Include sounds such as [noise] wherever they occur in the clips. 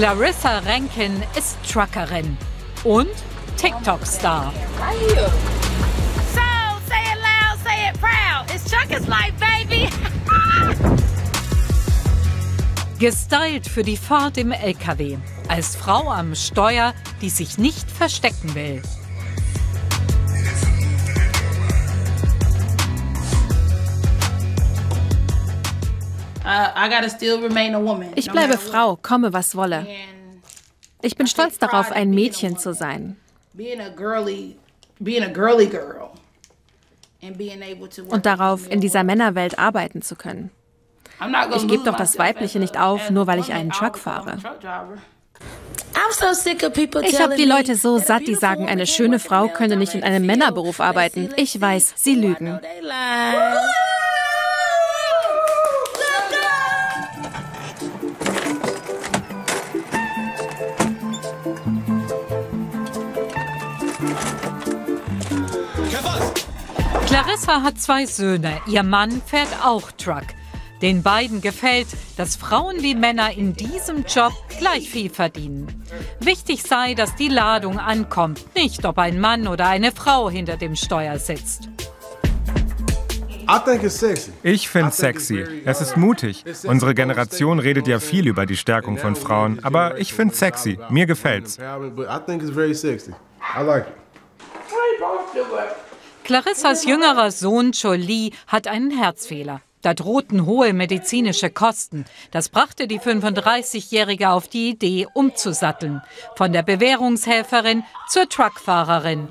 Clarissa Rankin ist Truckerin und TikTok-Star. So, say it loud, say it proud. It's Chucker's life, baby. [laughs] Gestylt für die Fahrt im LKW. Als Frau am Steuer, die sich nicht verstecken will. Ich bleibe Frau, komme was wolle. Ich bin stolz darauf, ein Mädchen zu sein. Und darauf, in dieser Männerwelt arbeiten zu können. Ich gebe doch das Weibliche nicht auf, nur weil ich einen Truck fahre. Ich habe die Leute so satt, die sagen, eine schöne Frau könne nicht in einem Männerberuf arbeiten. Ich weiß, sie lügen. Clarissa hat zwei Söhne. Ihr Mann fährt auch Truck. Den beiden gefällt, dass Frauen wie Männer in diesem Job gleich viel verdienen. Wichtig sei, dass die Ladung ankommt, nicht ob ein Mann oder eine Frau hinter dem Steuer sitzt. Ich finde sexy. Es ist mutig. Unsere Generation redet ja viel über die Stärkung von Frauen, aber ich finde sexy. Mir gefällt's. Clarissas jüngerer Sohn Jolie hat einen Herzfehler. Da drohten hohe medizinische Kosten. Das brachte die 35-Jährige auf die Idee, umzusatteln. Von der Bewährungshelferin zur Truckfahrerin.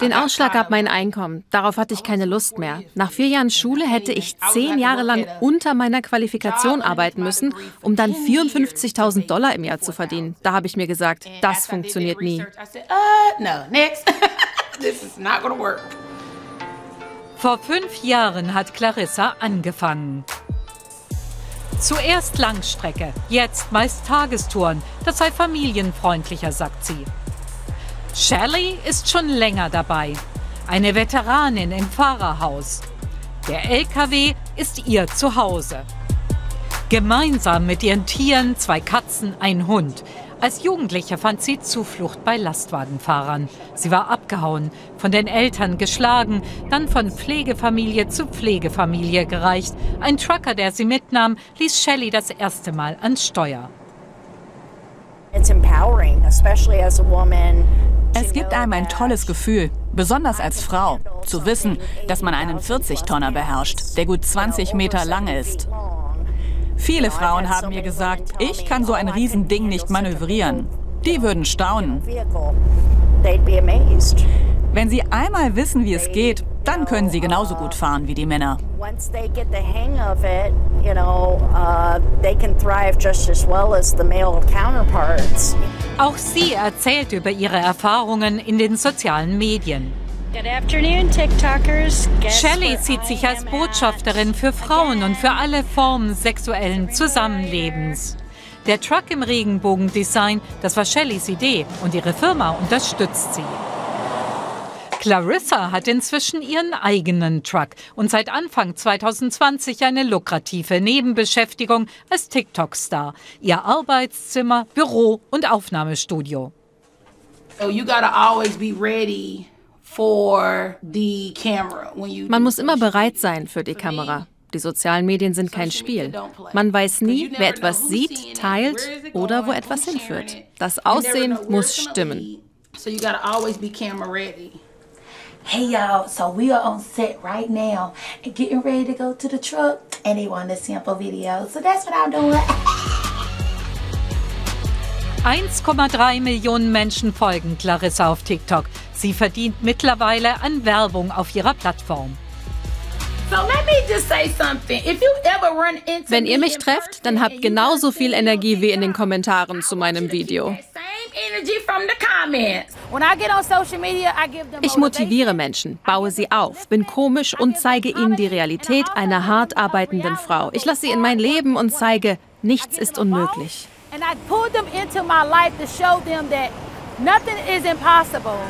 Den Ausschlag gab mein Einkommen. Darauf hatte ich keine Lust mehr. Nach vier Jahren Schule hätte ich zehn Jahre lang unter meiner Qualifikation arbeiten müssen, um dann 54.000 Dollar im Jahr zu verdienen. Da habe ich mir gesagt, das funktioniert nie. Vor fünf Jahren hat Clarissa angefangen. Zuerst Langstrecke, jetzt meist Tagestouren. Das sei familienfreundlicher, sagt sie. Shelley ist schon länger dabei. Eine Veteranin im Fahrerhaus. Der LKW ist ihr Zuhause. Gemeinsam mit ihren Tieren, zwei Katzen, ein Hund. Als Jugendliche fand sie Zuflucht bei Lastwagenfahrern. Sie war abgehauen, von den Eltern geschlagen, dann von Pflegefamilie zu Pflegefamilie gereicht. Ein Trucker, der sie mitnahm, ließ Shelley das erste Mal ans Steuer. Es gibt einem ein tolles Gefühl, besonders als Frau, zu wissen, dass man einen 40-Tonner beherrscht, der gut 20 Meter lang ist. Viele Frauen haben mir gesagt, ich kann so ein Riesending nicht manövrieren. Die würden staunen. Wenn sie einmal wissen, wie es geht, dann können sie genauso gut fahren wie die Männer. Auch sie erzählt über ihre Erfahrungen in den sozialen Medien. Shelley sieht sich als Botschafterin für Frauen und für alle Formen sexuellen Zusammenlebens. Der Truck im Regenbogendesign, das war Shelleys Idee und ihre Firma unterstützt sie. Clarissa hat inzwischen ihren eigenen Truck und seit Anfang 2020 eine lukrative Nebenbeschäftigung als TikTok-Star. Ihr Arbeitszimmer, Büro und Aufnahmestudio. So you gotta always be ready man muss immer bereit sein für die Kamera. Die sozialen Medien sind kein Spiel. Man weiß nie, wer etwas sieht, teilt oder wo etwas hinführt. Das Aussehen muss stimmen. Hey y'all, so we are on set right now and getting ready to go to the truck and they want a sample video. So that's what I'm doing. [laughs] 1,3 Millionen Menschen folgen Clarissa auf TikTok. Sie verdient mittlerweile an Werbung auf ihrer Plattform. Wenn ihr mich trefft, dann habt genauso viel Energie wie in den Kommentaren zu meinem Video. Ich motiviere Menschen, baue sie auf, bin komisch und zeige ihnen die Realität einer hart arbeitenden Frau. Ich lasse sie in mein Leben und zeige, nichts ist unmöglich. And I pulled them into my life to show them that nothing is impossible.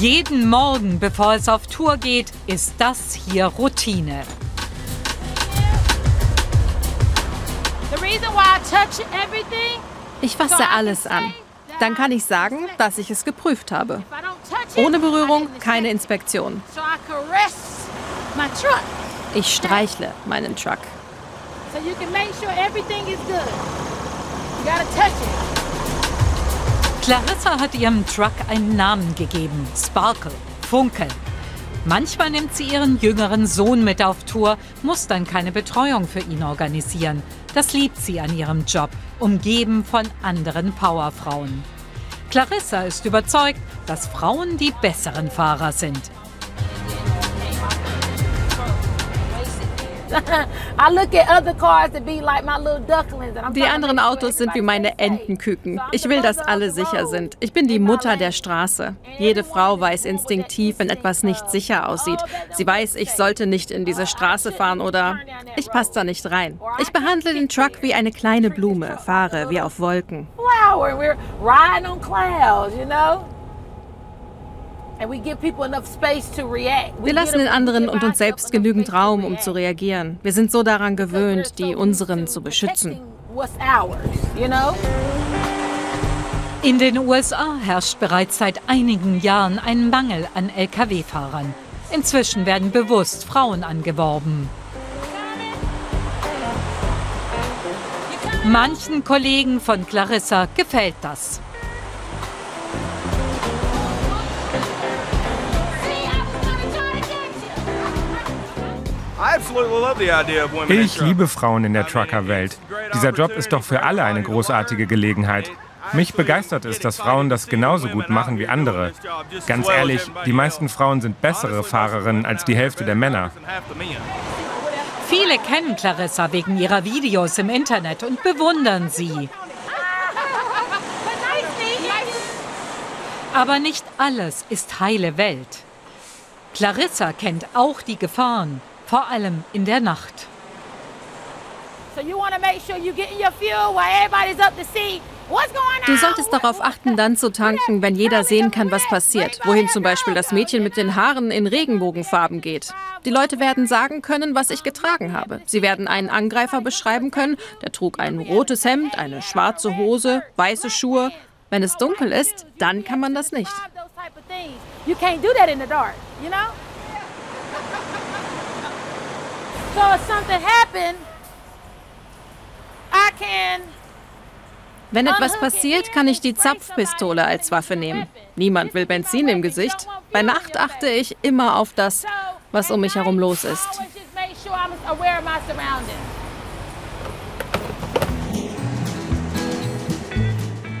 Jeden Morgen, bevor es auf Tour geht, ist das hier Routine. Ich fasse alles an. Dann kann ich sagen, dass ich es geprüft habe. Ohne Berührung keine Inspektion. Ich streichle meinen Truck. Clarissa hat ihrem Truck einen Namen gegeben, Sparkle, Funkel. Manchmal nimmt sie ihren jüngeren Sohn mit auf Tour, muss dann keine Betreuung für ihn organisieren. Das liebt sie an ihrem Job, umgeben von anderen Powerfrauen. Clarissa ist überzeugt, dass Frauen die besseren Fahrer sind. [laughs] Die anderen Autos sind wie meine Entenküken. Ich will, dass alle sicher sind. Ich bin die Mutter der Straße. Jede Frau weiß instinktiv, wenn etwas nicht sicher aussieht. Sie weiß, ich sollte nicht in diese Straße fahren oder ich passe da nicht rein. Ich behandle den Truck wie eine kleine Blume, fahre wie auf Wolken. We're riding on clouds, you know? Wir lassen den anderen und uns selbst genügend Raum, um zu reagieren. Wir sind so daran gewöhnt, die unseren zu beschützen. In den USA herrscht bereits seit einigen Jahren ein Mangel an Lkw-Fahrern. Inzwischen werden bewusst Frauen angeworben. Manchen Kollegen von Clarissa gefällt das. Ich liebe Frauen in der Trucker-Welt. Dieser Job ist doch für alle eine großartige Gelegenheit. Mich begeistert es, dass Frauen das genauso gut machen wie andere. Ganz ehrlich, die meisten Frauen sind bessere Fahrerinnen als die Hälfte der Männer. Viele kennen Clarissa wegen ihrer Videos im Internet und bewundern sie. Aber nicht alles ist heile Welt. Clarissa kennt auch die Gefahren vor allem in der Nacht. Du solltest darauf achten, dann zu tanken, wenn jeder sehen kann, was passiert. Wohin zum Beispiel das Mädchen mit den Haaren in Regenbogenfarben geht. Die Leute werden sagen können, was ich getragen habe. Sie werden einen Angreifer beschreiben können, der trug ein rotes Hemd, eine schwarze Hose, weiße Schuhe. Wenn es dunkel ist, dann kann man das nicht. You can't do that in the dark, you know? So if something happened, I can wenn etwas passiert, kann ich die Zapfpistole als Waffe nehmen. Niemand will Benzin im Gesicht. Bei Nacht achte ich immer auf das, was um mich herum los ist.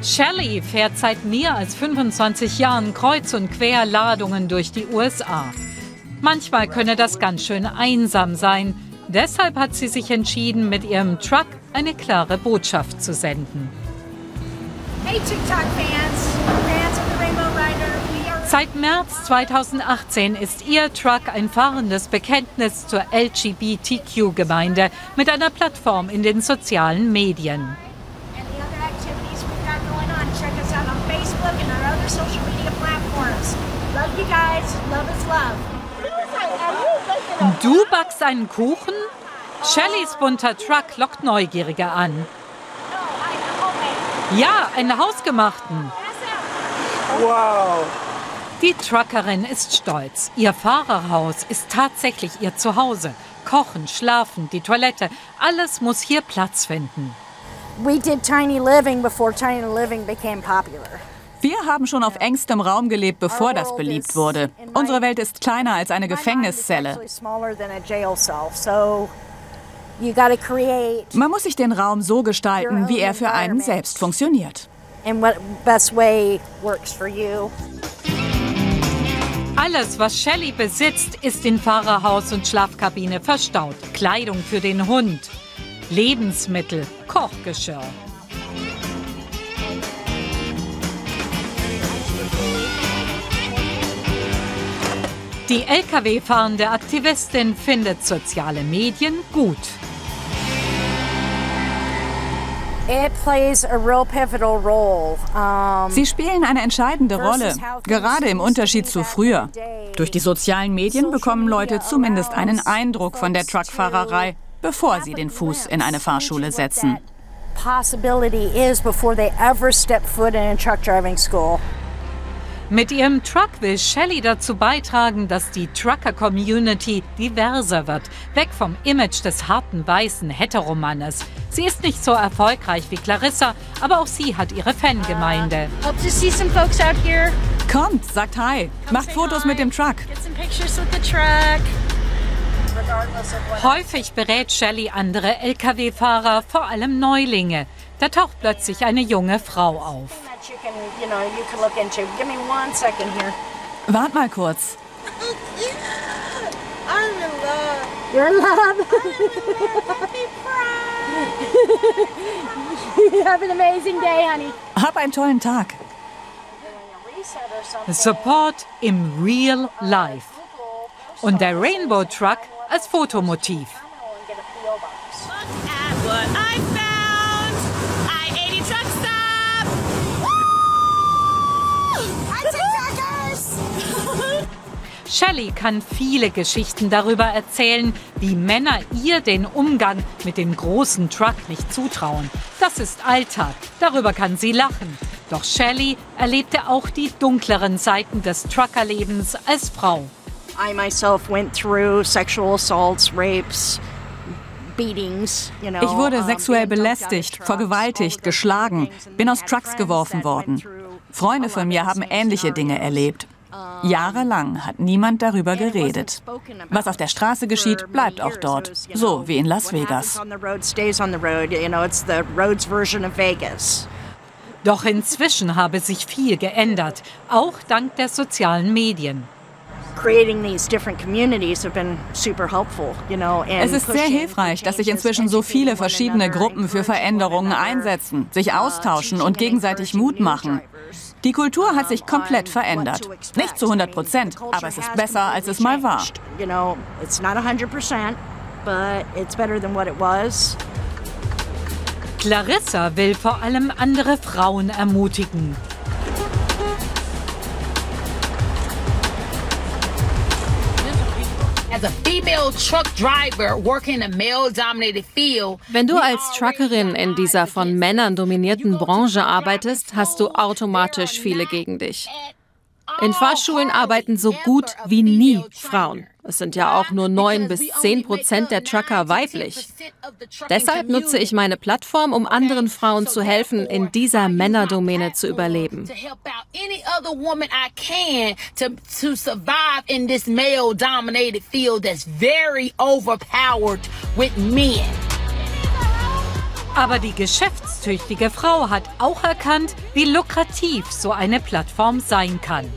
Shelley fährt seit mehr als 25 Jahren kreuz und quer Ladungen durch die USA. Manchmal könne das ganz schön einsam sein. Deshalb hat sie sich entschieden, mit ihrem Truck eine klare Botschaft zu senden. Hey TikTok-Fans, Fans of the Rainbow Rider. Seit März 2018 ist ihr Truck ein fahrendes Bekenntnis zur LGBTQ-Gemeinde mit einer Plattform in den sozialen Medien. Love you guys. Love is love. Du backst einen Kuchen? Shellys bunter Truck lockt Neugierige an. Ja, einen hausgemachten. Wow. Die Truckerin ist stolz. Ihr Fahrerhaus ist tatsächlich ihr Zuhause. Kochen, schlafen, die Toilette, alles muss hier Platz finden. We did tiny living before tiny living became popular. Wir haben schon auf engstem Raum gelebt, bevor das beliebt wurde. Unsere Welt ist kleiner als eine Gefängniszelle. Man muss sich den Raum so gestalten, wie er für einen selbst funktioniert. Alles, was Shelley besitzt, ist in Fahrerhaus und Schlafkabine verstaut. Kleidung für den Hund, Lebensmittel, Kochgeschirr. Die Lkw-fahrende Aktivistin findet soziale Medien gut. Sie spielen eine entscheidende Rolle, gerade im Unterschied zu früher. Durch die sozialen Medien bekommen Leute zumindest einen Eindruck von der Truckfahrerei, bevor sie den Fuß in eine Fahrschule setzen. Mit ihrem Truck will Shelley dazu beitragen, dass die Trucker-Community diverser wird, weg vom Image des harten weißen Heteromannes. Sie ist nicht so erfolgreich wie Clarissa, aber auch sie hat ihre Fangemeinde. Kommt, sagt Hi, macht Fotos mit dem Truck. Häufig berät Shelley andere Lkw-Fahrer, vor allem Neulinge. Da taucht plötzlich eine junge Frau auf. Wart mal kurz. [laughs] You're in love. you [laughs] have an amazing day, honey. Hab einen tollen Tag. Support im Real Life. Und der Rainbow Truck als Fotomotiv. Shelley kann viele Geschichten darüber erzählen, wie Männer ihr den Umgang mit dem großen Truck nicht zutrauen. Das ist Alltag, darüber kann sie lachen. Doch Shelley erlebte auch die dunkleren Seiten des Truckerlebens als Frau. I myself went through sexual assaults, rapes, beatings, you know. Ich wurde sexuell belästigt, vergewaltigt, geschlagen, bin aus Trucks geworfen worden. Freunde von mir haben ähnliche Dinge erlebt. Jahrelang hat niemand darüber geredet. Was auf der Straße geschieht, bleibt auch dort. So wie in Las Vegas. Doch inzwischen habe sich viel geändert, auch dank der sozialen Medien. Creating these different communities have been super helpful, you know. and Es ist sehr pushing hilfreich, dass sich inzwischen so viele verschiedene Gruppen für Veränderungen einsetzen, sich uh, austauschen und gegenseitig Mut machen. Die Kultur hat sich komplett verändert. Nicht zu 100 Prozent, aber es ist besser, als es mal war. changed. You know, it's not 100 percent, but it's better than what it was. Clarissa will vor allem andere Frauen ermutigen. Wenn du als Truckerin in dieser von Männern dominierten Branche arbeitest, hast du automatisch viele gegen dich. In Fahrschulen arbeiten so gut wie nie Frauen. Es sind ja auch nur 9 bis 10 Prozent der Trucker weiblich. Deshalb nutze ich meine Plattform, um anderen Frauen zu helfen, in dieser Männerdomäne zu überleben. to help out any other woman I can to to survive in this male-dominated field that's very overpowered with men. Aber die geschäftstüchtige Frau hat auch erkannt, wie lukrativ so eine Plattform sein kann.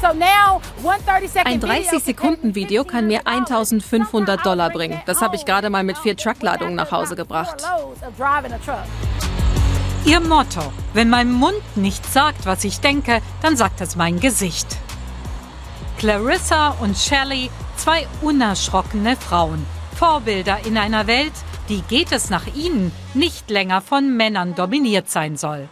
Ein video 30-Sekunden-Video kann mir 1500 Dollar bringen. Das habe ich gerade mal mit vier Truckladungen nach Hause gebracht. Ihr Motto, wenn mein Mund nicht sagt, was ich denke, dann sagt es mein Gesicht. Clarissa und Shelley, zwei unerschrockene Frauen. Vorbilder in einer Welt, die geht es nach ihnen nicht länger von Männern dominiert sein soll.